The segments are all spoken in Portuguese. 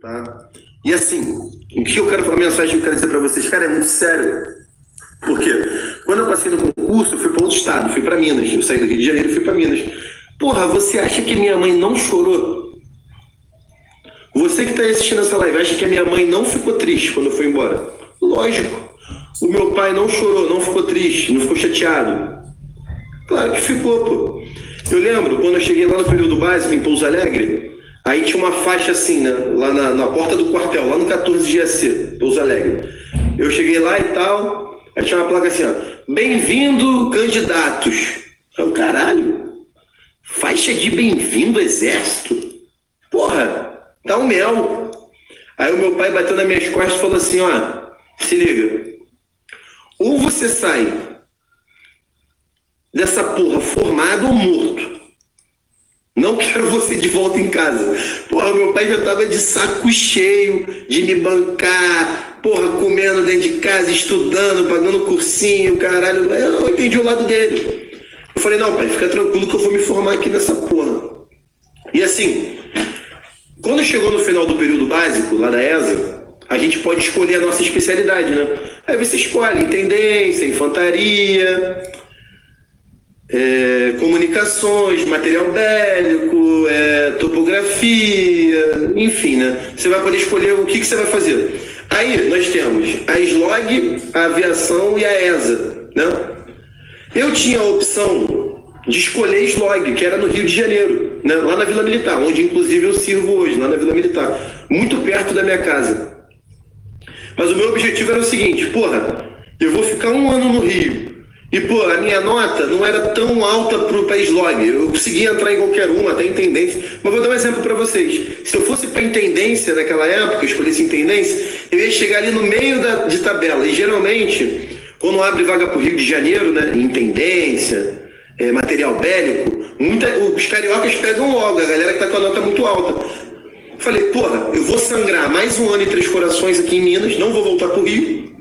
Tá? E assim, o que eu quero falar, a mensagem que eu quero dizer para vocês, cara, é muito sério. Por quê? Quando eu passei no concurso, eu fui para outro estado, fui para Minas. Eu saí do Rio de Janeiro e fui para Minas. Porra, você acha que minha mãe não chorou? Você que está assistindo essa live, acha que a minha mãe não ficou triste quando fui embora? Lógico. O meu pai não chorou, não ficou triste, não ficou chateado. Claro que ficou, pô. Eu lembro, quando eu cheguei lá no período básico, em Pouso Alegre, Aí tinha uma faixa assim, né? Lá na, na porta do quartel, lá no 14 GC, Pouso Alegre. Eu cheguei lá e tal, aí tinha uma placa assim, ó. Bem-vindo, candidatos. Eu, caralho, faixa de bem-vindo, exército? Porra, dá um mel. Aí o meu pai bateu nas minhas costas e falou assim, ó, se liga. Ou você sai dessa porra formado ou morto. Não quero você de volta em casa. Porra, meu pai já tava de saco cheio de me bancar, porra, comendo dentro de casa, estudando, pagando cursinho, caralho. Eu não entendi o lado dele. Eu falei, não, pai, fica tranquilo que eu vou me formar aqui nessa porra. E assim, quando chegou no final do período básico, lá da ESA, a gente pode escolher a nossa especialidade, né? Aí você escolhe intendência, infantaria, é, comunicações, material bélico, é, topografia, enfim, né? Você vai poder escolher o que, que você vai fazer. Aí nós temos a SLOG, a aviação e a ESA, né? Eu tinha a opção de escolher SLOG, que era no Rio de Janeiro, né? lá na Vila Militar, onde inclusive eu sirvo hoje, lá na Vila Militar, muito perto da minha casa. Mas o meu objetivo era o seguinte, porra, eu vou ficar um ano no Rio, e, pô, a minha nota não era tão alta para o. Eu conseguia entrar em qualquer uma, até em tendência. Mas vou dar um exemplo para vocês. Se eu fosse para intendência naquela época, escolhesse intendência, eu ia chegar ali no meio da, de tabela. E geralmente, quando abre vaga para o Rio de Janeiro, né, intendência, é, material bélico, muita, os cariocas pegam logo, a galera que está com a nota muito alta. Falei, porra, eu vou sangrar mais um ano e três corações aqui em Minas, não vou voltar para o Rio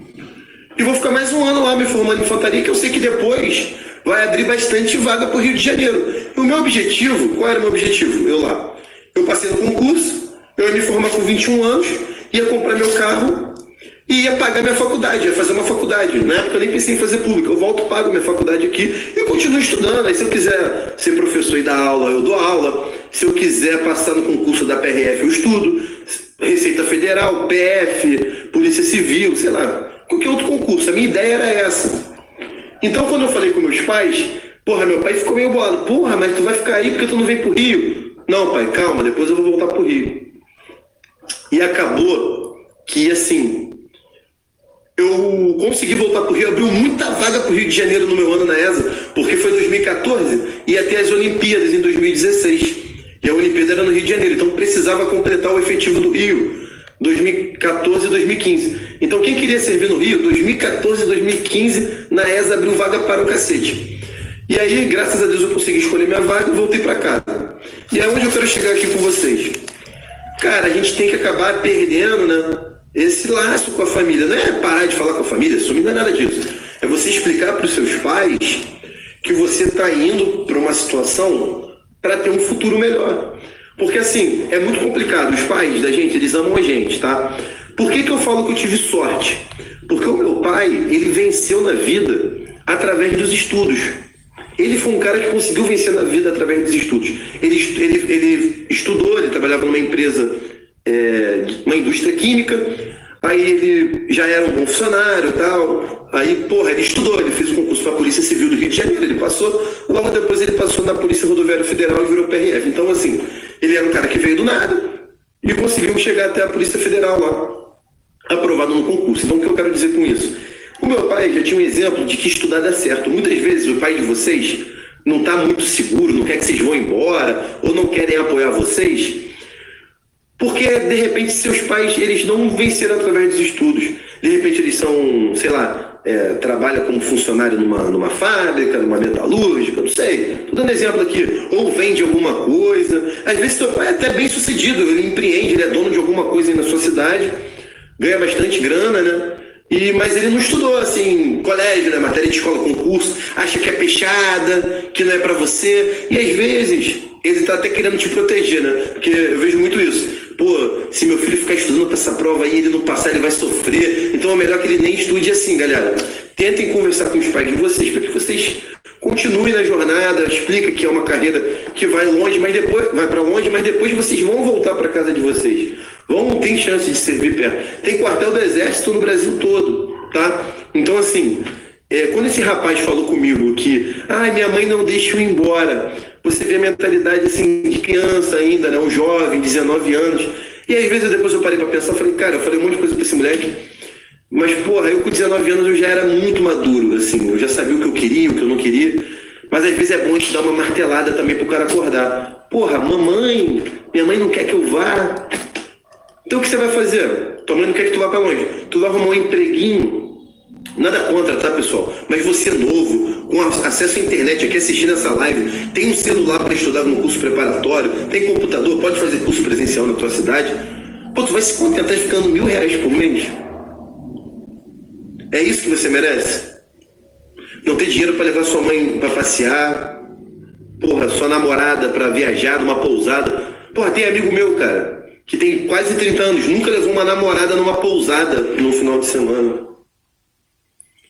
e vou ficar mais um ano lá me formando em infantaria, que eu sei que depois vai abrir bastante vaga para o Rio de Janeiro. E o meu objetivo, qual era o meu objetivo? Eu lá. Eu passei no concurso, eu ia me formar com 21 anos, ia comprar meu carro e ia pagar minha faculdade, ia fazer uma faculdade. Na época eu nem pensei em fazer pública. Eu volto, pago minha faculdade aqui e continuo estudando. Aí se eu quiser ser professor e dar aula, eu dou aula. Se eu quiser passar no concurso da PRF, eu estudo. Receita Federal, PF, Polícia Civil, sei lá qualquer outro concurso. A minha ideia era essa. Então, quando eu falei com meus pais, porra, meu pai ficou meio bolado. Porra, mas tu vai ficar aí porque tu não vem pro Rio? Não, pai, calma, depois eu vou voltar pro Rio. E acabou que, assim, eu consegui voltar pro Rio, abriu muita vaga pro Rio de Janeiro no meu ano na ESA, porque foi 2014 e ter as Olimpíadas em 2016. E a Olimpíada era no Rio de Janeiro, então precisava completar o efetivo do Rio. 2014 e 2015. Então, quem queria servir no Rio, 2014 e 2015, na ESA abriu vaga para o cacete. E aí, graças a Deus, eu consegui escolher minha vaga e voltei para casa. E é onde eu quero chegar aqui com vocês. Cara, a gente tem que acabar perdendo né, esse laço com a família. Não é parar de falar com a família, sumir não é nada disso. É você explicar para os seus pais que você está indo para uma situação para ter um futuro melhor. Porque assim, é muito complicado. Os pais da gente, eles amam a gente, tá? Por que, que eu falo que eu tive sorte? Porque o meu pai, ele venceu na vida através dos estudos. Ele foi um cara que conseguiu vencer na vida através dos estudos. Ele, ele, ele estudou, ele trabalhava numa empresa, é, uma indústria química, aí ele já era um bom funcionário tal. Aí, porra, ele estudou, ele fez o concurso para a Polícia Civil do Rio de Janeiro, ele passou, logo depois ele passou na Polícia Rodoviária Federal e virou PRF. Então, assim, ele era um cara que veio do nada e conseguiu chegar até a Polícia Federal lá, aprovado no concurso. Então, o que eu quero dizer com isso? O meu pai já tinha um exemplo de que estudar dá certo. Muitas vezes o pai de vocês não está muito seguro, não quer que vocês vão embora, ou não querem apoiar vocês, porque de repente seus pais eles não venceram através dos estudos. De repente eles são, sei lá, é, trabalha como funcionário numa, numa fábrica, numa metalúrgica, não sei. Estou dando exemplo aqui. Ou vende alguma coisa. Às vezes seu pai é até bem sucedido, ele empreende, ele é dono de alguma coisa aí na sua cidade, ganha bastante grana, né? E, mas ele não estudou assim, colégio, né? matéria de escola, concurso, acha que é peixada, que não é para você. E às vezes ele tá até querendo te proteger, né? Porque eu vejo muito isso. Pô, se meu filho ficar estudando para essa prova aí, ele não passar, ele vai sofrer. Então é melhor que ele nem estude assim, galera. Tentem conversar com os pais de vocês para que vocês continuem na jornada, explica que é uma carreira que vai longe, mas depois vai para longe, mas depois vocês vão voltar para casa de vocês. Vão ter chance de servir perto. Tem quartel do exército no Brasil todo, tá? Então assim, é, quando esse rapaz falou comigo que, ah, minha mãe não deixa eu ir embora, você vê a mentalidade assim de criança ainda, né? Um jovem, 19 anos. E às vezes depois eu parei para pensar, falei, cara, eu falei um monte de coisa para esse moleque, mas porra, eu com 19 anos eu já era muito maduro, assim, eu já sabia o que eu queria, o que eu não queria. Mas às vezes é bom te dar uma martelada também pro cara acordar. Porra, mamãe, minha mãe não quer que eu vá. Então o que você vai fazer? Tua mãe não quer que tu vá para longe. Tu vai arrumar um empreguinho Nada contra, tá, pessoal? Mas você é novo, com acesso à internet aqui assistindo essa live, tem um celular para estudar no curso preparatório, tem computador, pode fazer curso presencial na tua cidade. Pô, tu vai se contentar ficando mil reais por mês? É isso que você merece? Não ter dinheiro para levar sua mãe para passear, porra, sua namorada para viajar numa pousada. Porra, tem amigo meu, cara, que tem quase 30 anos, nunca levou uma namorada numa pousada no final de semana.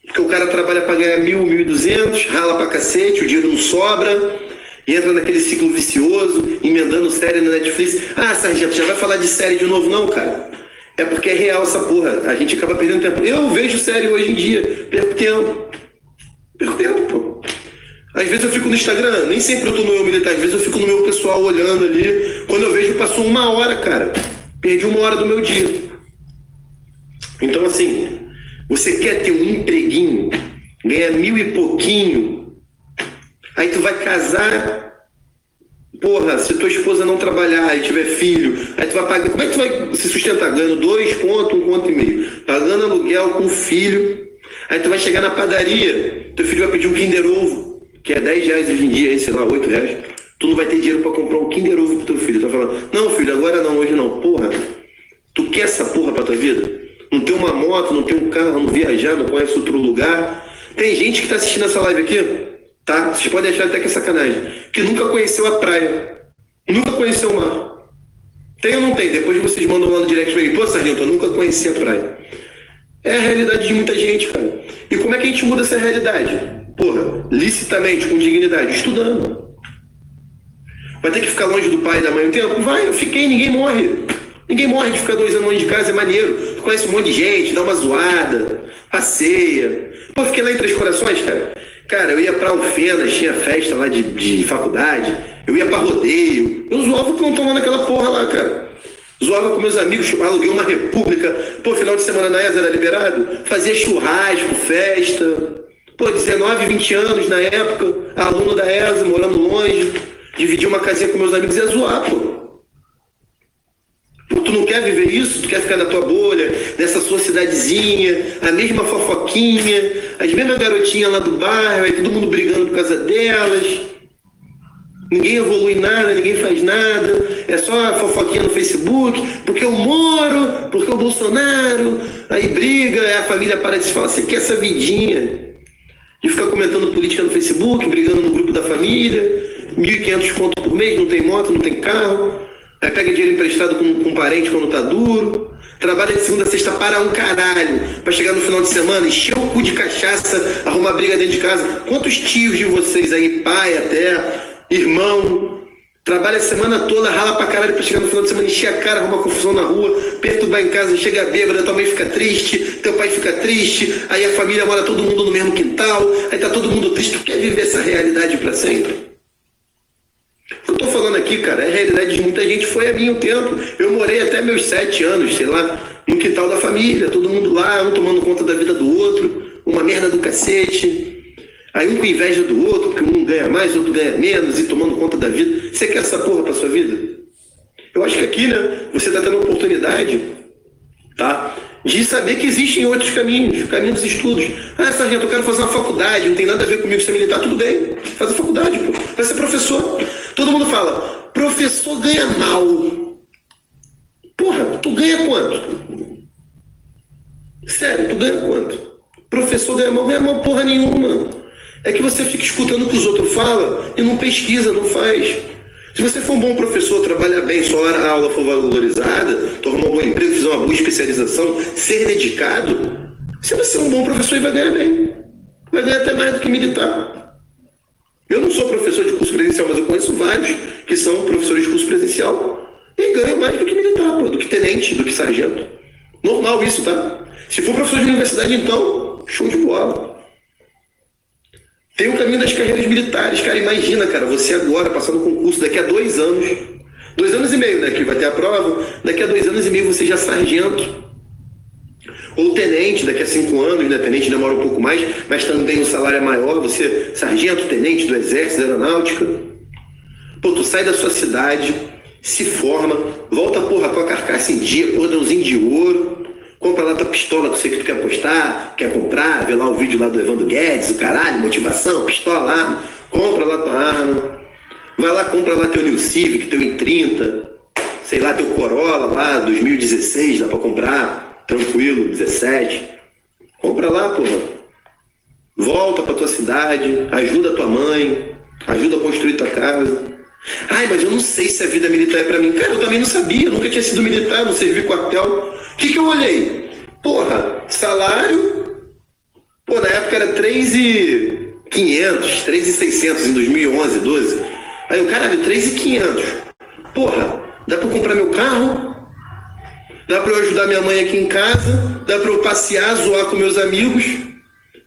Porque o cara trabalha para ganhar mil, mil e duzentos, rala pra cacete, o dinheiro não sobra, entra naquele ciclo vicioso, emendando série na Netflix. Ah, Sargento, já vai falar de série de novo? Não, cara. É porque é real essa porra. A gente acaba perdendo tempo. Eu vejo série hoje em dia, perco tempo. Perco tempo, pô. Às vezes eu fico no Instagram, nem sempre eu tô no meu militar, às vezes eu fico no meu pessoal olhando ali. Quando eu vejo, passou uma hora, cara. Perdi uma hora do meu dia. Então, assim, você quer ter um empreguinho, ganha mil e pouquinho, aí tu vai casar, porra, se tua esposa não trabalhar e tiver filho, aí tu vai pagar, como é que tu vai se sustentar? Ganhando dois contos, um conto e meio, pagando aluguel com filho, aí tu vai chegar na padaria, teu filho vai pedir um Kinder Ovo, que é 10 reais hoje em dia, sei lá, 8 reais, tu não vai ter dinheiro para comprar um Kinder Ovo pro teu filho, tu vai falar, não filho, agora não, hoje não, porra, tu quer essa porra pra tua vida? Não tem uma moto, não tem um carro, não viajar, não conhece outro lugar. Tem gente que está assistindo essa live aqui, tá? Vocês podem achar até que é sacanagem, que nunca conheceu a praia, nunca conheceu o mar. Tem ou não tem? Depois vocês mandam lá no direct pra mim, pô, Sargento, eu nunca conheci a praia. É a realidade de muita gente, cara. E como é que a gente muda essa realidade? Porra, licitamente, com dignidade, estudando. Vai ter que ficar longe do pai e da mãe um tempo? Vai, eu fiquei, ninguém morre. Ninguém morre de ficar dois anos longe de casa, é maneiro. Conhece um monte de gente, dá uma zoada, passeia. Pô, fiquei lá em Três Corações, cara. Cara, eu ia pra Alfenas, tinha festa lá de, de faculdade. Eu ia pra rodeio. Eu zoava o plantão lá naquela porra lá, cara. Zoava com meus amigos, aluguei uma república. Pô, final de semana na ESA era liberado. Fazia churrasco, festa. Pô, 19, 20 anos na época, aluno da ESA, morando longe. Dividia uma casinha com meus amigos e ia zoar, pô. Tu não quer viver isso? Tu quer ficar na tua bolha, nessa sua cidadezinha, a mesma fofoquinha, as mesmas garotinhas lá do bairro, aí todo mundo brigando por causa delas. Ninguém evolui nada, ninguém faz nada, é só fofoquinha no Facebook, porque eu moro, porque o Bolsonaro, aí briga, a família para de se falar, você quer essa vidinha de ficar comentando política no Facebook, brigando no grupo da família, 1.500 pontos por mês, não tem moto, não tem carro. Aí pega dinheiro emprestado com, com um parente quando tá duro. Trabalha de segunda a sexta para um caralho. Para chegar no final de semana, encher o cu de cachaça, arrumar briga dentro de casa. Quantos tios de vocês aí, pai até, irmão, trabalha a semana toda, rala pra caralho pra chegar no final de semana, encher a cara, arrumar confusão na rua, perturbar em casa, chega bêbada, tua mãe fica triste, teu pai fica triste, aí a família mora todo mundo no mesmo quintal, aí tá todo mundo triste. Tu quer viver essa realidade para sempre? Falando aqui, cara, é a realidade de muita gente, foi a minha o tempo. Eu morei até meus sete anos, sei lá, no quintal da família, todo mundo lá, um tomando conta da vida do outro, uma merda do cacete. Aí um com inveja do outro, porque um ganha mais, outro ganha menos, e tomando conta da vida. Você quer essa porra pra sua vida? Eu acho que aqui, né, você está tendo a oportunidade, tá? De saber que existem outros caminhos, caminhos dos estudos. Ah, sargento, eu quero fazer uma faculdade, não tem nada a ver comigo ser militar, tudo bem. Faz a faculdade, pô. Vai ser professor. Todo mundo fala, professor ganha mal. Porra, tu ganha quanto? Sério, tu ganha quanto? Professor ganha mal, ganha mal porra nenhuma. É que você fica escutando o que os outros falam e não pesquisa, não faz. Se você for um bom professor, trabalhar bem, sua a aula for valorizada, tomar um bom emprego, fizer uma boa especialização, ser dedicado, você vai ser um bom professor e vai ganhar bem. Vai ganhar até mais do que militar. Eu não sou professor de curso presencial, mas eu conheço vários que são professores de curso presencial e ganham mais do que militar, do que tenente, do que sargento. Normal isso, tá? Se for professor de universidade, então, show de bola. Tem o caminho das carreiras militares, cara. Imagina, cara, você agora passando concurso daqui a dois anos, dois anos e meio, né? Que vai ter a prova, daqui a dois anos e meio você já sargento. Ou tenente, daqui a cinco anos, né? Tenente demora um pouco mais, mas também o salário é maior. Você, sargento, tenente do Exército, da Aeronáutica. Pô, tu sai da sua cidade, se forma, volta, porra, com a carcaça em dia, cordãozinho de ouro, compra lá tua pistola que você que tu quer apostar, quer comprar, vê lá o vídeo lá do Evandro Guedes, o caralho, motivação, pistola lá, compra lá tua arma, vai lá, compra lá teu New Civic, teu i30, sei lá, teu Corolla lá, 2016, dá pra comprar, tranquilo, 17. Compra lá, porra. Volta pra tua cidade, ajuda tua mãe, ajuda a construir tua casa. Ai, mas eu não sei se a vida militar é para mim. Cara, eu também não sabia, nunca tinha sido militar, não servi quartel. O que, que eu olhei? Porra, salário. Pô, na época era 3,500, 3,600 em 2011, 12. Aí o caralho, 3,500. Porra, dá para comprar meu carro? Dá para eu ajudar minha mãe aqui em casa? Dá para eu passear, zoar com meus amigos?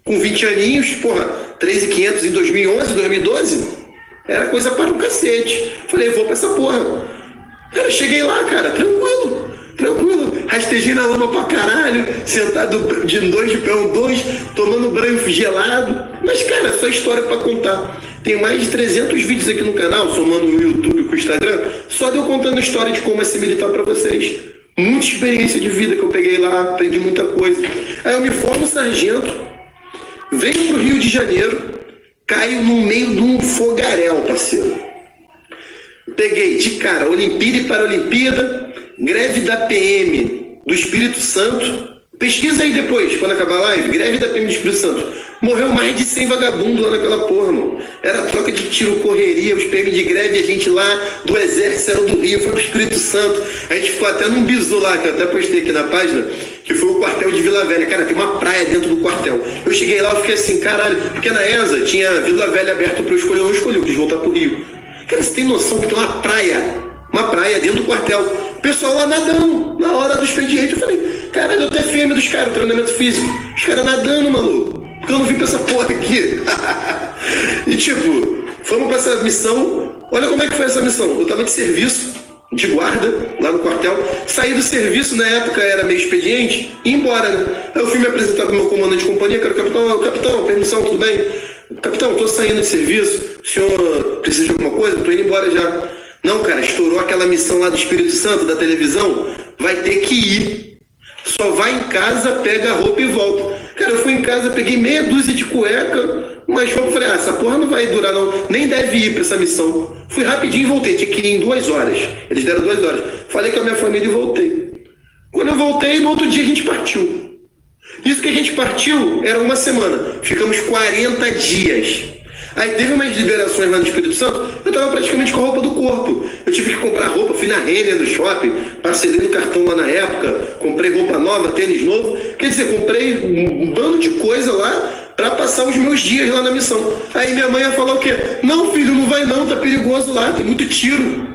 Com 20 aninhos? Porra, 3,500 em 2011, 2012? Era coisa para um cacete. Falei, vou pra essa porra. Cara, cheguei lá, cara, tranquilo. Tranquilo, rastejei na lama pra caralho, sentado de dois de pé um dois, tomando banho gelado. Mas, cara, só história pra contar. Tem mais de 300 vídeos aqui no canal, somando o YouTube com o Instagram, só de eu contando história de como é ser militar pra vocês. Muita experiência de vida que eu peguei lá, aprendi muita coisa. Aí eu me formo sargento, venho pro Rio de Janeiro, caio no meio de um fogaréu, parceiro. Peguei de cara Olimpíada e Paralimpíada, greve da PM do Espírito Santo. Pesquisa aí depois, quando acabar a live. Greve da PM do Espírito Santo. Morreu mais de 100 vagabundos lá naquela porra, mano. Era troca de tiro, correria, os PM de greve, a gente lá do Exército era do Rio, foi pro Espírito Santo. A gente ficou até num bisu lá, que eu até postei aqui na página, que foi o quartel de Vila Velha. Cara, tem uma praia dentro do quartel. Eu cheguei lá e fiquei assim, caralho, porque na ESA tinha Vila Velha aberto para eu escolher, eu não escolhi, eu quis voltar pro Rio. Cara, você tem noção que tem uma praia, uma praia dentro do quartel pessoal lá nadando, na hora do expediente. Eu falei, caralho, eu fêmea dos caras, treinamento físico. Os caras nadando, maluco. Porque eu não vim pra essa porra aqui. e tipo, fomos pra essa missão. Olha como é que foi essa missão. Eu tava de serviço, de guarda, lá no quartel. Saí do serviço, na época era meio expediente, e embora, né? Aí eu fui me apresentar pro meu comandante de companhia, que era o capitão, capitão, permissão, tudo bem? Capitão, tô saindo de serviço, o senhor precisa de alguma coisa? Tô indo embora já. Não, cara, estourou aquela missão lá do Espírito Santo, da televisão, vai ter que ir. Só vai em casa, pega a roupa e volta. Cara, eu fui em casa, peguei meia dúzia de cueca, mas roupa, falei, ah, essa porra não vai durar não, nem deve ir para essa missão. Fui rapidinho e voltei, tinha que ir em duas horas. Eles deram duas horas. Falei com a minha família e voltei. Quando eu voltei, no outro dia a gente partiu. Isso que a gente partiu era uma semana. Ficamos 40 dias. Aí teve umas liberações lá no Espírito Santo, eu tava praticamente com a roupa do corpo. Eu tive que comprar roupa, fui na Renner no shopping, parcelei no cartão lá na época, comprei roupa nova, tênis novo. Quer dizer, comprei um bando de coisa lá para passar os meus dias lá na missão. Aí minha mãe ia falar o quê? Não, filho, não vai não, tá perigoso lá, tem muito tiro.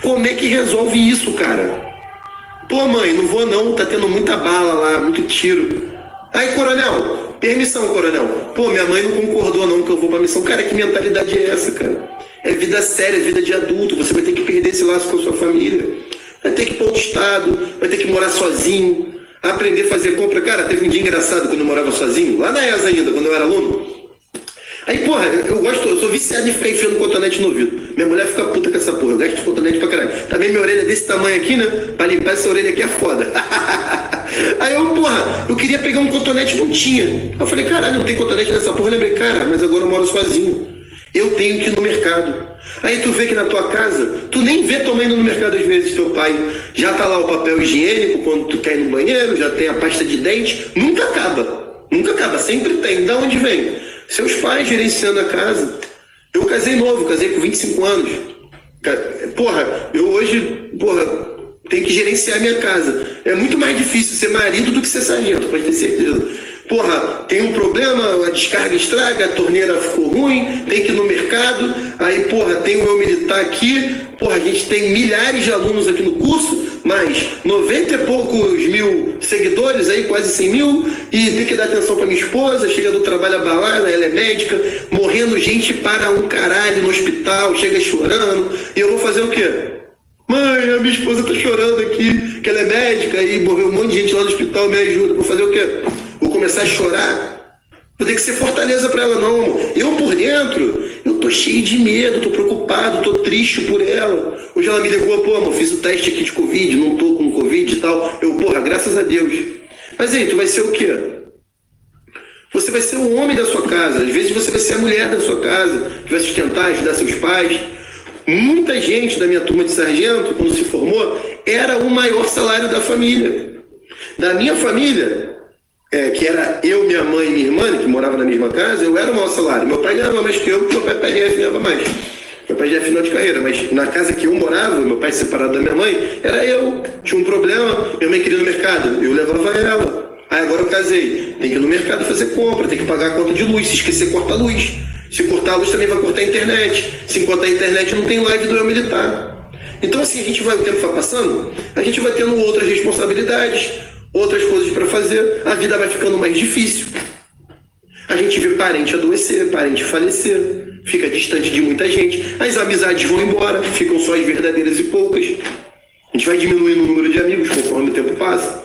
Como é que resolve isso, cara? Pô, mãe, não vou não, tá tendo muita bala lá, muito tiro. Aí, coronel, Permissão, coronel. Pô, minha mãe não concordou não que eu vou pra missão. Cara, que mentalidade é essa, cara? É vida séria, é vida de adulto. Você vai ter que perder esse laço com a sua família. Vai ter que ir para outro estado, vai ter que morar sozinho, aprender a fazer compra. Cara, teve um dia engraçado quando eu morava sozinho, lá na ESA ainda, quando eu era aluno. Aí, porra, eu gosto, eu sou viciado em ficar enfiando cotonete no ouvido. Minha mulher fica puta com essa porra, eu gasto de cotonete pra caralho. Também minha orelha desse tamanho aqui, né? Pra limpar essa orelha aqui é foda. Aí eu, porra, eu queria pegar um cotonete, não tinha. Eu falei, caralho, não tem cotonete nessa porra. Eu lembrei, cara, mas agora eu moro sozinho. Eu tenho que ir no mercado. Aí tu vê que na tua casa, tu nem vê mãe no mercado às vezes, teu pai. Já tá lá o papel higiênico quando tu quer ir no banheiro, já tem a pasta de dente. Nunca acaba. Nunca acaba, sempre tem. Da onde vem? Seus pais gerenciando a casa. Eu casei novo, casei com 25 anos. Porra, eu hoje, porra, tenho que gerenciar minha casa. É muito mais difícil ser marido do que ser sargento, pode ter certeza. Porra, tem um problema, a descarga estraga, a torneira ficou ruim, tem que ir no mercado, aí, porra, tem o meu militar aqui, porra, a gente tem milhares de alunos aqui no curso, mas 90 e poucos mil seguidores aí, quase 100 mil, e tem que dar atenção para minha esposa, chega do trabalho abalada, ela é médica, morrendo gente para um caralho no hospital, chega chorando, e eu vou fazer o quê? Mãe, a minha esposa tá chorando aqui, que ela é médica e morreu um monte de gente lá no hospital, me ajuda. Vou fazer o quê? Vou começar a chorar? Vou ter que ser fortaleza para ela, não. Eu por dentro, eu tô cheio de medo, tô preocupado, tô triste por ela. Hoje ela me ligou, pô, amor, fiz o teste aqui de Covid, não tô com Covid e tal. Eu, porra, graças a Deus. Mas aí, tu vai ser o quê? Você vai ser o homem da sua casa. Às vezes você vai ser a mulher da sua casa, que vai sustentar, ajudar seus pais. Muita gente da minha turma de sargento, quando se formou, era o maior salário da família. Da minha família, é, que era eu, minha mãe e minha irmã, que morava na mesma casa, eu era o maior salário. Meu pai ganhava mais que eu, porque meu pai PRF ganhava mais. Meu pai já é final de carreira, mas na casa que eu morava, meu pai separado da minha mãe, era eu. Tinha um problema, minha mãe queria ir no mercado, eu levava ela. Aí agora eu casei, tem que ir no mercado fazer compra, tem que pagar a conta de luz, se esquecer, corta a luz. Se cortar a luz também vai cortar a internet. Se cortar a internet não tem live do eu militar. Então assim, a gente vai, o tempo vai passando, a gente vai tendo outras responsabilidades, outras coisas para fazer, a vida vai ficando mais difícil. A gente vê parente adoecer, parente falecer, fica distante de muita gente, as amizades vão embora, ficam só as verdadeiras e poucas. A gente vai diminuindo o número de amigos conforme o tempo passa.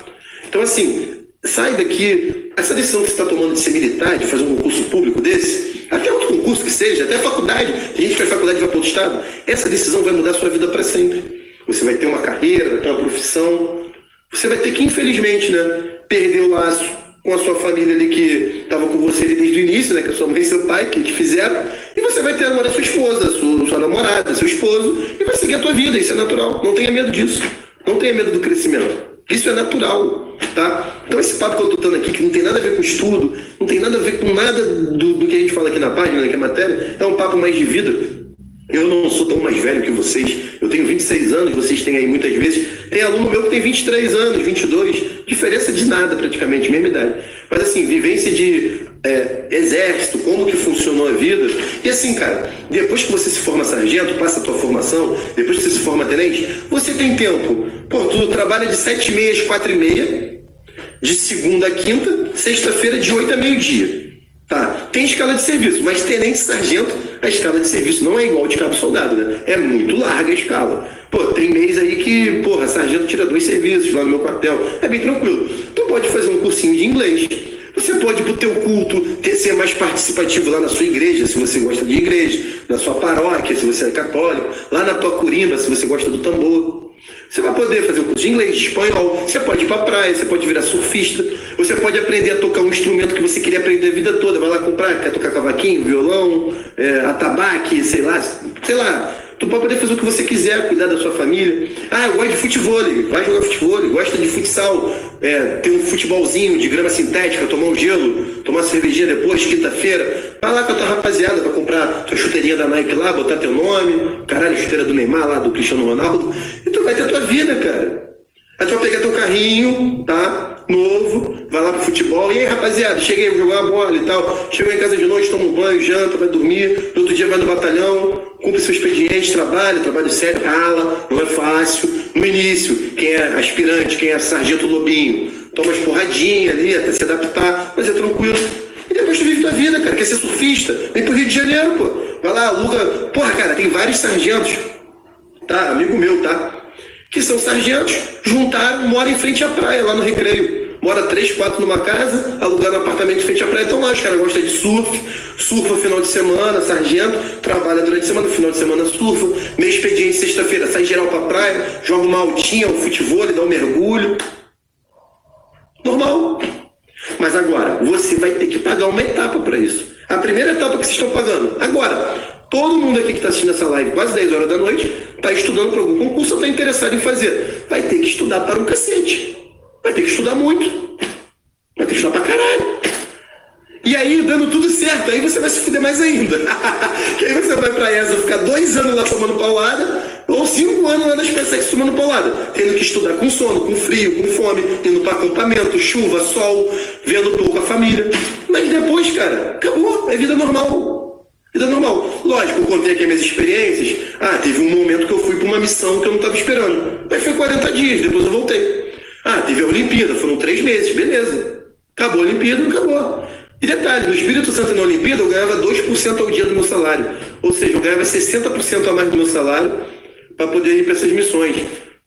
Então, assim, sai daqui. Essa decisão que você está tomando de ser militar, de fazer um concurso público desse, até outro concurso que seja, até faculdade, tem gente que faz faculdade e vai para outro estado, essa decisão vai mudar a sua vida para sempre. Você vai ter uma carreira, vai ter uma profissão. Você vai ter que, infelizmente, né, perder o laço com a sua família ali que estava com você desde o início, né, que é sua mãe e seu pai, que te fizeram, e você vai ter agora a sua esposa, a sua, sua namorada, seu esposo, e vai seguir a tua vida, isso é natural. Não tenha medo disso. Não tenha medo do crescimento. Isso é natural, tá? Então esse papo que eu tô dando aqui, que não tem nada a ver com estudo, não tem nada a ver com nada do, do que a gente fala aqui na página, que é matéria, é um papo mais de vida. Eu não sou tão mais velho que vocês. Eu tenho 26 anos, vocês têm aí muitas vezes. Tem aluno meu que tem 23 anos, 22. Diferença de nada praticamente, mesma idade. Mas assim, vivência de é, exército, como que funcionou a vida. E assim, cara, depois que você se forma sargento, passa a tua formação, depois que você se forma tenente, você tem tempo. Pô, tu trabalha de 7 e meia às 4 e meia, de segunda a quinta, sexta-feira de 8 a meio-dia. Tá, tem escala de serviço, mas tenente sargento, a escala de serviço não é igual de cabo soldado, né? É muito larga a escala. Pô, tem mês aí que, porra, sargento tira dois serviços lá no meu quartel. É bem tranquilo. Tu pode fazer um cursinho de inglês você pode ir para o teu culto, ter, ser mais participativo lá na sua igreja, se você gosta de igreja, na sua paróquia, se você é católico, lá na tua curimba, se você gosta do tambor. Você vai poder fazer o curso de inglês, de espanhol, você pode ir para praia, você pode virar surfista, você pode aprender a tocar um instrumento que você queria aprender a vida toda, vai lá comprar, quer tocar cavaquinho, violão, é, atabaque, sei lá, sei lá, Tu pode poder fazer o que você quiser, cuidar da sua família. Ah, eu gosto de futebol, vai jogar futebol, gosta de futsal, é, ter um futebolzinho de grama sintética, tomar um gelo, tomar cervejinha depois, quinta-feira. Vai lá com a tua rapaziada pra comprar tua chuteirinha da Nike lá, botar teu nome, caralho, chuteira do Neymar lá, do Cristiano Ronaldo. E tu vai ter a tua vida, cara. Aí tu vai pegar teu carrinho, tá? Novo, vai lá pro futebol. E aí, rapaziada, cheguei, vou jogar bola e tal. Chegou em casa de noite, toma um banho, janta, vai dormir. No outro dia vai no batalhão, cumpre seu expediente, trabalha, trabalho sério, rala, não é fácil. No início, quem é aspirante, quem é sargento lobinho, toma as porradinhas ali até se adaptar, mas é tranquilo. E depois tu vive tua vida, cara. Quer ser surfista? Vem pro Rio de Janeiro, pô. Vai lá, aluga. Porra, cara, tem vários sargentos, tá? Amigo meu, tá? Que são sargentos, juntaram, moram em frente à praia, lá no Recreio. Mora três, quatro numa casa, alugando um apartamento em frente à praia. Então lá, os caras gostam de surf, surfa final de semana, sargento, trabalha durante a semana, final de semana surfa, meio expediente sexta-feira, sai geral pra praia, joga uma altinha, um futebol, dá um mergulho. Normal. Mas agora, você vai ter que pagar uma etapa para isso. A primeira etapa que vocês estão pagando. Agora, Todo mundo aqui que está assistindo essa live, quase 10 horas da noite, está estudando para algum concurso ou está interessado em fazer. Vai ter que estudar para um cacete. Vai ter que estudar muito. Vai ter que estudar para caralho. E aí, dando tudo certo, aí você vai se fuder mais ainda. que aí você vai pra ESA ficar dois anos lá tomando paulada, ou cinco anos lá na SpaceX tomando paulada. Tendo que estudar com sono, com frio, com fome, indo para acampamento, chuva, sol, vendo pouco a família. Mas depois, cara, acabou, é vida normal. Vida normal. Lógico, eu contei aqui as minhas experiências. Ah, teve um momento que eu fui para uma missão que eu não estava esperando. Mas foi 40 dias, depois eu voltei. Ah, teve a Olimpíada, foram três meses, beleza. Acabou a Olimpíada, acabou. E detalhe, no Espírito Santo na Olimpíada eu ganhava 2% ao dia do meu salário. Ou seja, eu ganhava 60% a mais do meu salário para poder ir para essas missões.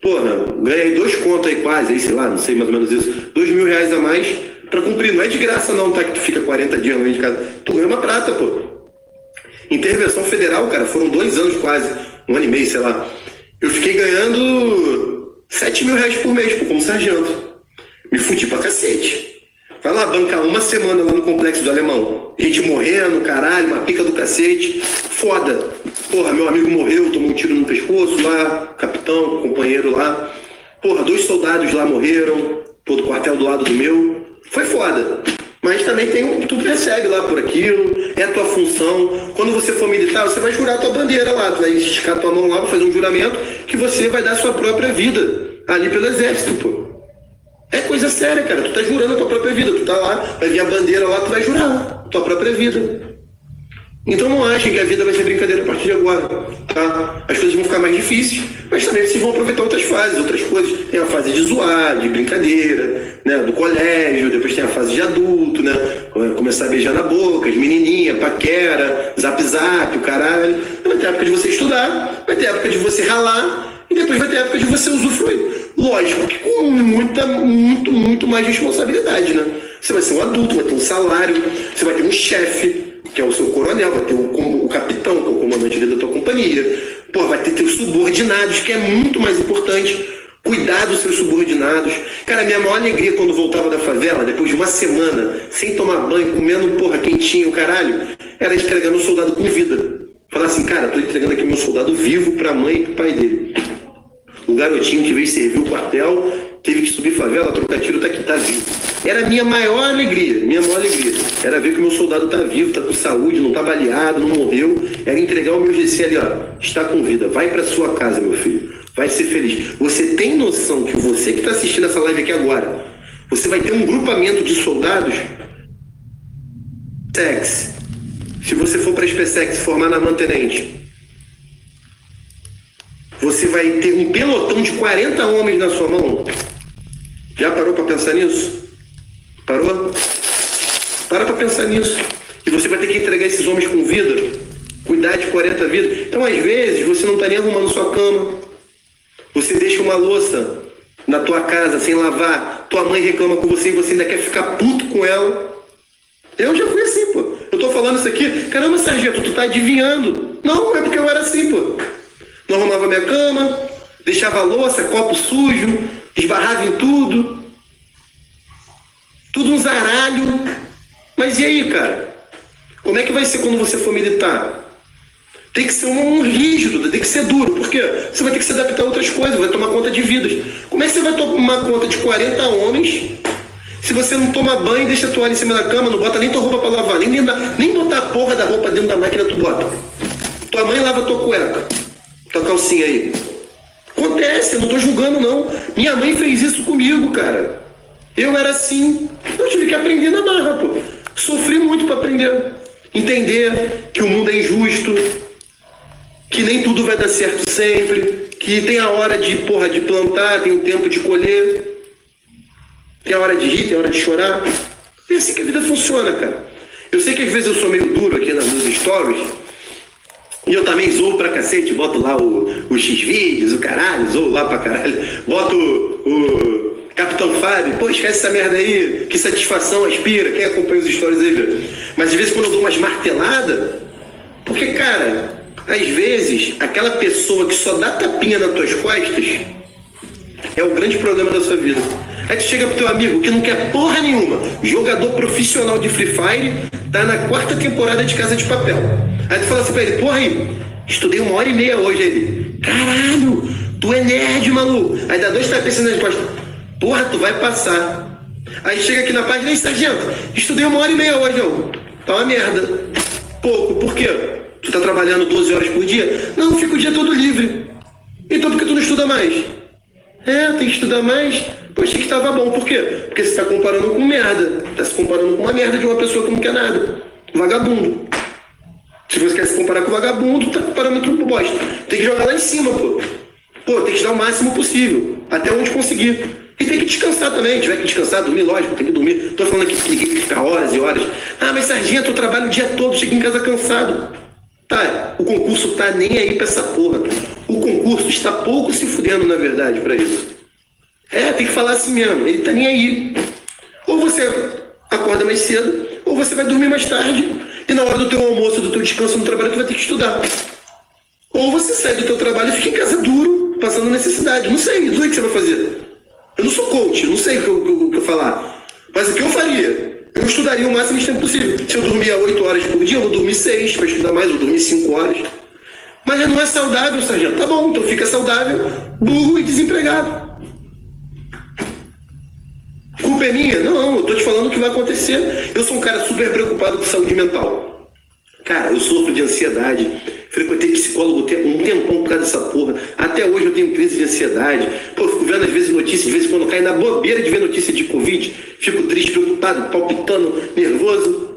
Porra, ganhei dois contos aí quase, aí sei lá, não sei mais ou menos isso, dois mil reais a mais para cumprir. Não é de graça não, tá? Que tu fica 40 dias longe de casa. Tu ganha uma prata, pô. Intervenção federal, cara, foram dois anos quase, um ano e meio, sei lá. Eu fiquei ganhando 7 mil reais por mês, pô, como sargento. Me fudi pra cacete. Vai lá bancar uma semana lá no complexo do Alemão. Gente morrendo, caralho, uma pica do cacete. Foda. Porra, meu amigo morreu, tomou um tiro no pescoço lá, capitão, companheiro lá. Porra, dois soldados lá morreram, todo quartel do lado do meu. Foi foda. Mas também tem tu recebe lá por aquilo, é a tua função. Quando você for militar, você vai jurar a tua bandeira lá, tu vai esticar tua mão lá, vai fazer um juramento que você vai dar sua própria vida ali pelo exército, pô. É coisa séria, cara. Tu tá jurando a tua própria vida. Tu tá lá, vai vir a bandeira lá, tu vai jurar tua própria vida. Então não achem que a vida vai ser brincadeira a partir de agora, tá? As coisas vão ficar mais difíceis, mas também vocês vão aproveitar outras fases, outras coisas. Tem a fase de zoar, de brincadeira, né? Do colégio, depois tem a fase de adulto, né? Começar a beijar na boca, as menininhas, paquera, zap zap, o caralho. Vai ter época de você estudar, vai ter época de você ralar, e depois vai ter época de você usufruir. Lógico que com muita, muito, muito mais responsabilidade, né? Você vai ser um adulto, vai ter um salário, você vai ter um chefe, que é o seu coronel, vai ter o, o capitão, que é o comandante da tua companhia. Pô, vai ter teus subordinados, que é muito mais importante. Cuidar dos seus subordinados. Cara, minha maior alegria quando voltava da favela, depois de uma semana, sem tomar banho, comendo porra quentinho, caralho, era entregando o soldado com vida. Falar assim, cara, tô entregando aqui meu soldado vivo pra mãe e pro pai dele. Um garotinho que veio servir o quartel, teve que subir favela, trocar tiro, tá aqui, tá vivo. Era a minha maior alegria, minha maior alegria. Era ver que meu soldado tá vivo, tá com saúde, não tá baleado, não morreu. Era entregar o meu GC ali, ó. Está com vida. Vai para sua casa, meu filho. Vai ser feliz. Você tem noção que você que está assistindo essa live aqui agora, você vai ter um grupamento de soldados sex. Se você for para a SpaceX formar na mantenente, você vai ter um pelotão de 40 homens na sua mão. Já parou para pensar nisso? Parou? Para para pensar nisso. E você vai ter que entregar esses homens com vida, cuidar de 40 vidas. Então, às vezes, você não está nem arrumando sua cama. Você deixa uma louça na tua casa sem lavar. Tua mãe reclama com você e você ainda quer ficar puto com ela. Eu já fui assim, pô. Eu tô falando isso aqui. Caramba, Sargento, tu tá adivinhando. Não, é porque eu era assim, pô. Não arrumava minha cama, deixava louça, copo sujo, esbarrava em tudo. Tudo um zaralho. Mas e aí, cara? Como é que vai ser quando você for militar? Tem que ser um, rígido, tem que ser duro, porque você vai ter que se adaptar a outras coisas, vai tomar conta de vidas. Como é que você vai tomar conta de 40 homens se você não toma banho, deixa a toalha em cima da cama, não bota nem tua roupa para lavar, nem, nem, nem botar a porra da roupa dentro da máquina tu bota. Tua mãe lava tua cueca tua calcinha aí. Acontece, eu não tô julgando não. Minha mãe fez isso comigo, cara. Eu era assim. Eu tive que aprender na marra, pô. Sofri muito para aprender. Entender que o mundo é injusto, que nem tudo vai dar certo sempre, que tem a hora de, porra, de plantar, tem o tempo de colher, tem a hora de rir, tem a hora de chorar. É assim que a vida funciona, cara. Eu sei que às vezes eu sou meio duro aqui nas minhas stories, e eu também zoo pra cacete, boto lá o, o X-Vídeos, o caralho, zoo lá pra caralho. Boto o, o Capitão Fábio, pô, esquece essa merda aí, que satisfação aspira, quem acompanha os stories aí, velho. Mas às vezes quando eu dou umas marteladas, porque, cara, às vezes aquela pessoa que só dá tapinha nas tuas costas é o grande problema da sua vida. Aí tu chega pro teu amigo que não quer porra nenhuma, jogador profissional de Free Fire, tá na quarta temporada de Casa de Papel. Aí tu fala assim pra ele, porra aí, estudei uma hora e meia hoje. Ele, caralho, tu é nerd, maluco. Aí dá dois tapinhas nas costas. Porra, tu vai passar. Aí chega aqui na página, e sargento, estudei uma hora e meia hoje, não. Tá uma merda. Pouco, por quê? Tu tá trabalhando 12 horas por dia? Não, fica o dia todo livre. Então por que tu não estuda mais? É, tem que estudar mais. Achei que tava bom. Por quê? Porque você tá comparando com merda. Tá se comparando com uma merda de uma pessoa que não quer nada. Vagabundo. Se você quer se comparar com vagabundo, tá comparando com bosta. Tem que jogar lá em cima, pô. Pô, tem que dar o máximo possível. Até onde conseguir. E tem que descansar também. Tiver que descansar, dormir, lógico, tem que dormir. Tô falando aqui que ficar horas e horas. Ah, mas sargento, eu trabalho o dia todo, chego em casa cansado. Tá, o concurso tá nem aí pra essa porra. O concurso está pouco se fudendo, na verdade, para isso. É, tem que falar assim mesmo. Ele tá nem aí. Ou você acorda mais cedo, ou você vai dormir mais tarde, e na hora do teu almoço, do teu descanso no trabalho, tu vai ter que estudar. Ou você sai do teu trabalho e fica em casa duro, passando necessidade. Não sei, não sei o que você vai fazer. Eu não sou coach, não sei o que eu, o que eu falar. Mas o que eu faria? Eu estudaria o máximo de tempo possível. Se eu dormia 8 horas por dia, eu vou dormir 6 para estudar mais, eu vou dormir 5 horas. Mas não é saudável, sargento. Tá bom, então fica saudável, burro e desempregado. Culpa é minha? Não, eu tô te falando o que vai acontecer. Eu sou um cara super preocupado com saúde mental. Cara, eu sofro de ansiedade. Frequentei psicólogo um tempão por causa dessa porra. Até hoje eu tenho crise de ansiedade. Pô, fico vendo às vezes notícias, de vez em quando cai na bobeira de ver notícia de Covid. Fico triste, preocupado, palpitando, nervoso.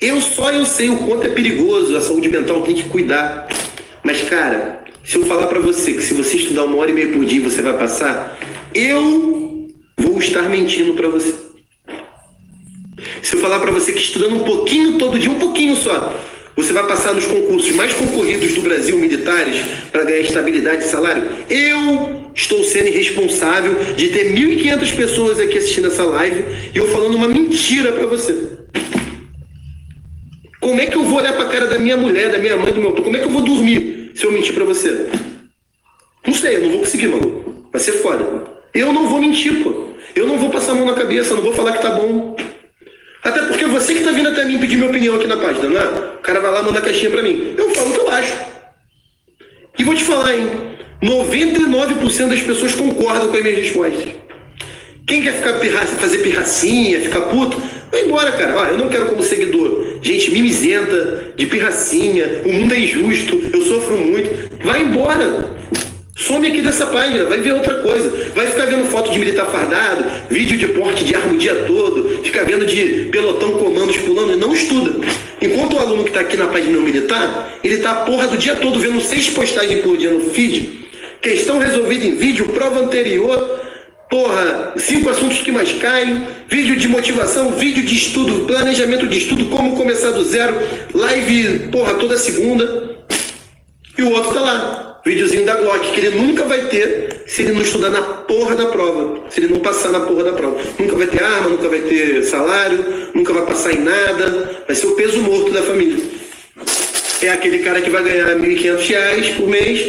Eu só eu sei o quanto é perigoso. A saúde mental tem que cuidar. Mas, cara, se eu falar para você que se você estudar uma hora e meia por dia você vai passar, eu vou estar mentindo para você. Se eu falar para você que estudando um pouquinho todo dia, um pouquinho só, você vai passar nos concursos mais concorridos do Brasil, militares, para ganhar estabilidade de salário, eu estou sendo irresponsável de ter 1.500 pessoas aqui assistindo essa live e eu falando uma mentira para você. Como é que eu vou olhar para a cara da minha mulher, da minha mãe, do meu pai? Como é que eu vou dormir se eu mentir para você? Não sei, eu não vou conseguir, mano. Vai ser foda. Eu não vou mentir, pô. Eu não vou passar a mão na cabeça, não vou falar que tá bom. Até porque você que tá vindo até mim pedir minha opinião aqui na página, não é? O cara vai lá mandar caixinha pra mim. Eu falo o que eu acho. E vou te falar, hein? 99% das pessoas concordam com as minhas respostas. Quem quer ficar pirraça, fazer pirracinha, ficar puto, vai embora, cara. Eu não quero como seguidor gente mimizenta, de pirracinha, o mundo é injusto, eu sofro muito. Vai embora. Some aqui dessa página, vai ver outra coisa. Vai ficar vendo foto de militar fardado, vídeo de porte de arma o dia todo, ficar vendo de pelotão comandos pulando e não estuda. Enquanto o aluno que está aqui na página militar, ele está a porra do dia todo vendo seis postagens por dia no feed, questão resolvida em vídeo, prova anterior, porra, cinco assuntos que mais caem, vídeo de motivação, vídeo de estudo, planejamento de estudo, como começar do zero, live, porra, toda segunda. E o outro tá lá, videozinho da Glock, que ele nunca vai ter se ele não estudar na porra da prova, se ele não passar na porra da prova. Nunca vai ter arma, nunca vai ter salário, nunca vai passar em nada, vai ser o peso morto da família. É aquele cara que vai ganhar R$ 1.500 por mês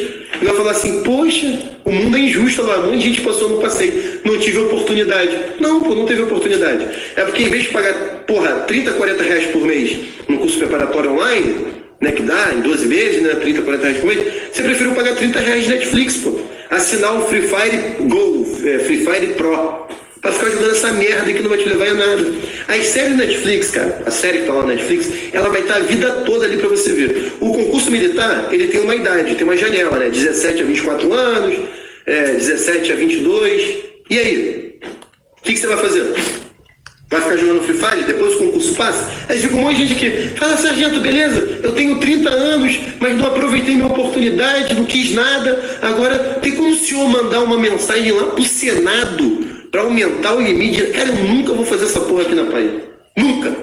e vai falar assim, poxa, o mundo é injusto lá, de gente passou, não passei, não tive oportunidade. Não, pô, não teve oportunidade. É porque em vez de pagar, porra, 30, 40 reais por mês no curso preparatório online, né, que dá em 12 meses, né, 30, 40 reais por mês, você preferiu pagar 30 reais de Netflix, pô. Assinar o Free Fire Go, é, Free Fire Pro pra ficar jogando essa merda que não vai te levar a nada. As séries Netflix, cara, a série que tá lá na Netflix, ela vai estar a vida toda ali para você ver. O concurso militar, ele tem uma idade, tem uma janela, né? 17 a 24 anos, é, 17 a 22. E aí? O que, que você vai fazer? Vai ficar jogando Free Fire? Depois o concurso passa? Aí fica um monte de gente aqui. Fala, sargento, beleza? Eu tenho 30 anos, mas não aproveitei minha oportunidade, não quis nada. Agora, tem como o senhor mandar uma mensagem lá pro Senado para aumentar o limite. Cara, eu nunca vou fazer essa porra aqui na praia. Nunca.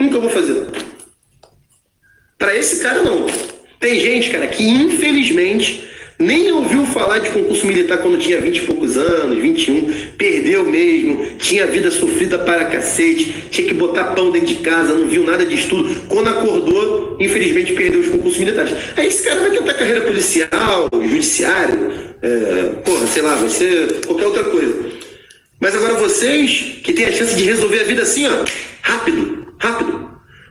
Nunca vou fazer. Para esse cara, não. Tem gente, cara, que infelizmente nem ouviu falar de concurso militar quando tinha 20 e poucos anos, 21, perdeu mesmo, tinha vida sofrida para cacete, tinha que botar pão dentro de casa, não viu nada de estudo. Quando acordou, infelizmente perdeu os concursos militares. Aí esse cara vai tentar carreira policial, judiciário, é, porra, sei lá, ser qualquer outra coisa. Mas agora vocês que têm a chance de resolver a vida assim, ó, rápido, rápido.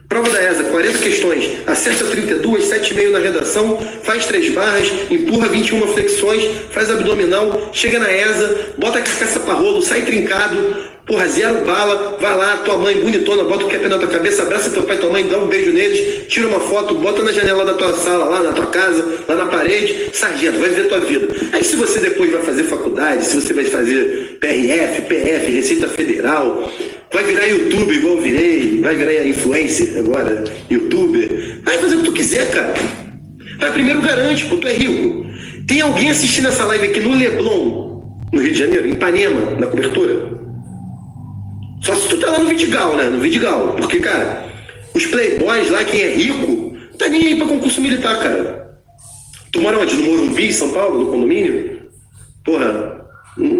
Prova da ESA, 40 questões, acerta 32, 7,5 na redação, faz três barras, empurra 21 flexões, faz abdominal, chega na ESA, bota a carcaça para rolo, sai trincado, Porra, zero bala, vai lá, tua mãe bonitona, bota o cap na tua cabeça, abraça teu pai e tua mãe, dá um beijo neles, tira uma foto, bota na janela da tua sala, lá na tua casa, lá na parede, sargento, vai ver tua vida. Aí se você depois vai fazer faculdade, se você vai fazer PRF, PF, Receita Federal, vai virar YouTube igual eu virei, vai virar influencer agora, youtuber, vai fazer o que tu quiser, cara. Mas primeiro garante, pô, tu é rico. Tem alguém assistindo essa live aqui no Leblon, no Rio de Janeiro, em Ipanema, na cobertura? Só se tu tá lá no Vidigal, né? No Vidigal. Porque, cara, os playboys lá, quem é rico, tá nem aí pra concurso militar, cara. Tu mora onde? No Morumbi, São Paulo, no condomínio? Porra,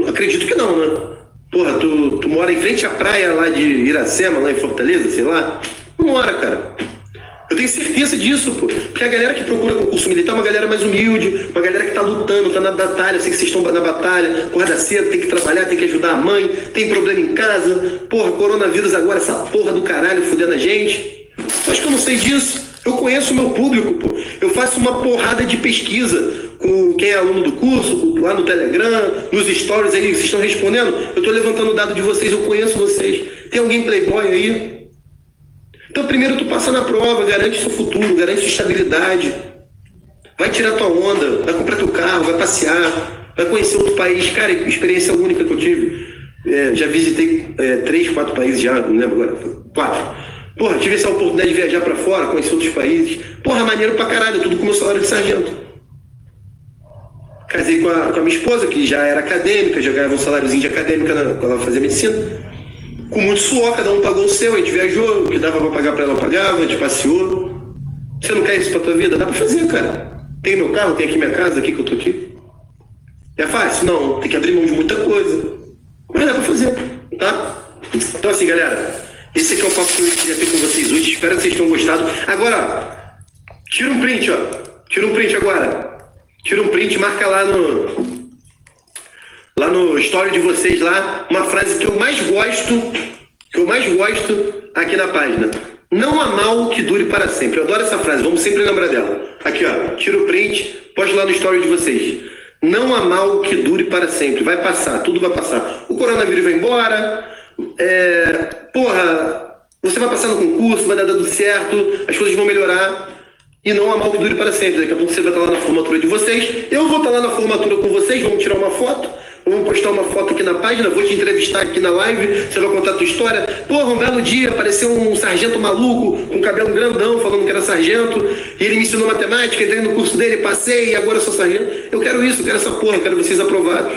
acredito que não, né? Porra, tu, tu mora em frente à praia lá de Iracema, lá em Fortaleza, sei lá? Não mora, cara. Eu tenho certeza disso, pô. Porque a galera que procura concurso militar é uma galera mais humilde, uma galera que tá lutando, tá na batalha, sei que vocês estão na batalha, acorda cedo, tem que trabalhar, tem que ajudar a mãe, tem problema em casa. Porra, coronavírus agora, essa porra do caralho fudendo a gente. Acho que eu não sei disso. Eu conheço o meu público, pô. Eu faço uma porrada de pesquisa com quem é aluno do curso, lá no Telegram, nos stories aí, vocês estão respondendo. Eu tô levantando o dado de vocês, eu conheço vocês. Tem alguém playboy aí? Então, primeiro tu passa na prova, garante seu futuro, garante sua estabilidade. Vai tirar tua onda, vai comprar teu carro, vai passear, vai conhecer outro país. Cara, experiência única que eu tive. É, já visitei é, três, quatro países já, não lembro agora. Quatro. Porra, tive essa oportunidade de viajar para fora, conhecer outros países. Porra, maneiro pra caralho, tudo com meu salário de sargento. Casei com a, com a minha esposa, que já era acadêmica, já ganhava um saláriozinho de acadêmica quando ela fazia medicina com muito suor, cada um pagou o seu, a gente viajou, o que dava pra pagar pra ela pagava, a gente passeou. Você não quer isso pra tua vida? Dá pra fazer, cara. Tem meu carro, tem aqui minha casa, aqui que eu tô aqui. É fácil? Não, tem que abrir mão de muita coisa. Mas dá pra fazer, tá? Então assim, galera, esse aqui é o papo que eu queria ter com vocês hoje. Espero que vocês tenham gostado. Agora, tira um print, ó. Tira um print agora. Tira um print, marca lá no, lá no story de vocês lá, uma frase que eu mais gosto, que eu mais gosto aqui na página. Não há mal que dure para sempre. Eu adoro essa frase, vamos sempre lembrar dela. Aqui, ó, tira o print, poste lá no story de vocês. Não há mal que dure para sempre. Vai passar, tudo vai passar. O coronavírus vai embora. É, porra, você vai passar no concurso, vai dar tudo certo, as coisas vão melhorar. E não há mal que dure para sempre. Daqui a pouco você vai estar lá na formatura de vocês. Eu vou estar lá na formatura com vocês, vamos tirar uma foto. Vamos postar uma foto aqui na página, vou te entrevistar aqui na live, você vai contar a tua história. Porra, um belo dia apareceu um sargento maluco, com cabelo grandão, falando que era sargento, e ele me ensinou matemática, entrei no curso dele, passei, e agora sou sargento. Eu quero isso, eu quero essa porra, eu quero vocês aprovados.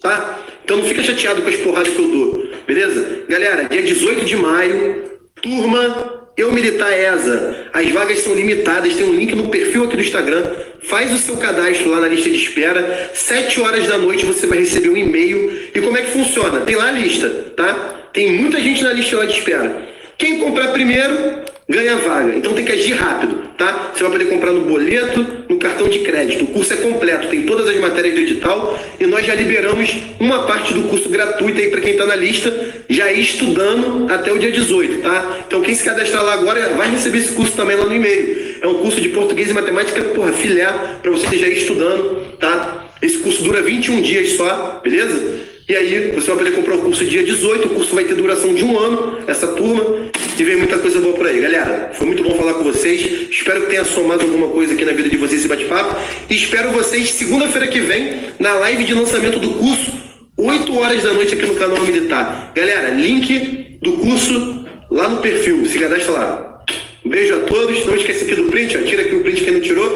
Tá? Então não fica chateado com as porradas que eu dou, beleza? Galera, dia 18 de maio, turma eu Militar ESA, as vagas são limitadas, tem um link no perfil aqui do Instagram. Faz o seu cadastro lá na lista de espera. Sete horas da noite você vai receber um e-mail. E como é que funciona? Tem lá a lista, tá? Tem muita gente na lista lá de espera. Quem comprar primeiro ganha vaga. Então tem que agir rápido, tá? Você vai poder comprar no boleto, no cartão de crédito. O curso é completo, tem todas as matérias do edital e nós já liberamos uma parte do curso gratuito aí para quem está na lista, já ir estudando até o dia 18, tá? Então quem se cadastrar lá agora vai receber esse curso também lá no e-mail. É um curso de português e matemática, porra, filé, para você já ir estudando, tá? Esse curso dura 21 dias só, beleza? E aí você vai poder comprar o curso dia 18, o curso vai ter duração de um ano, essa turma, e vem muita coisa boa por aí. Galera, foi muito bom falar com vocês. Espero que tenha somado alguma coisa aqui na vida de vocês esse bate-papo. E espero vocês segunda-feira que vem, na live de lançamento do curso, 8 horas da noite aqui no canal Militar. Galera, link do curso lá no perfil, se cadastra lá. Um beijo a todos. Não esqueça aqui do print, ó. tira aqui o print que não tirou.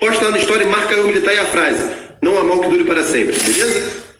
Posta lá no story, marca o Militar e a frase. Não há mal que dure para sempre, beleza?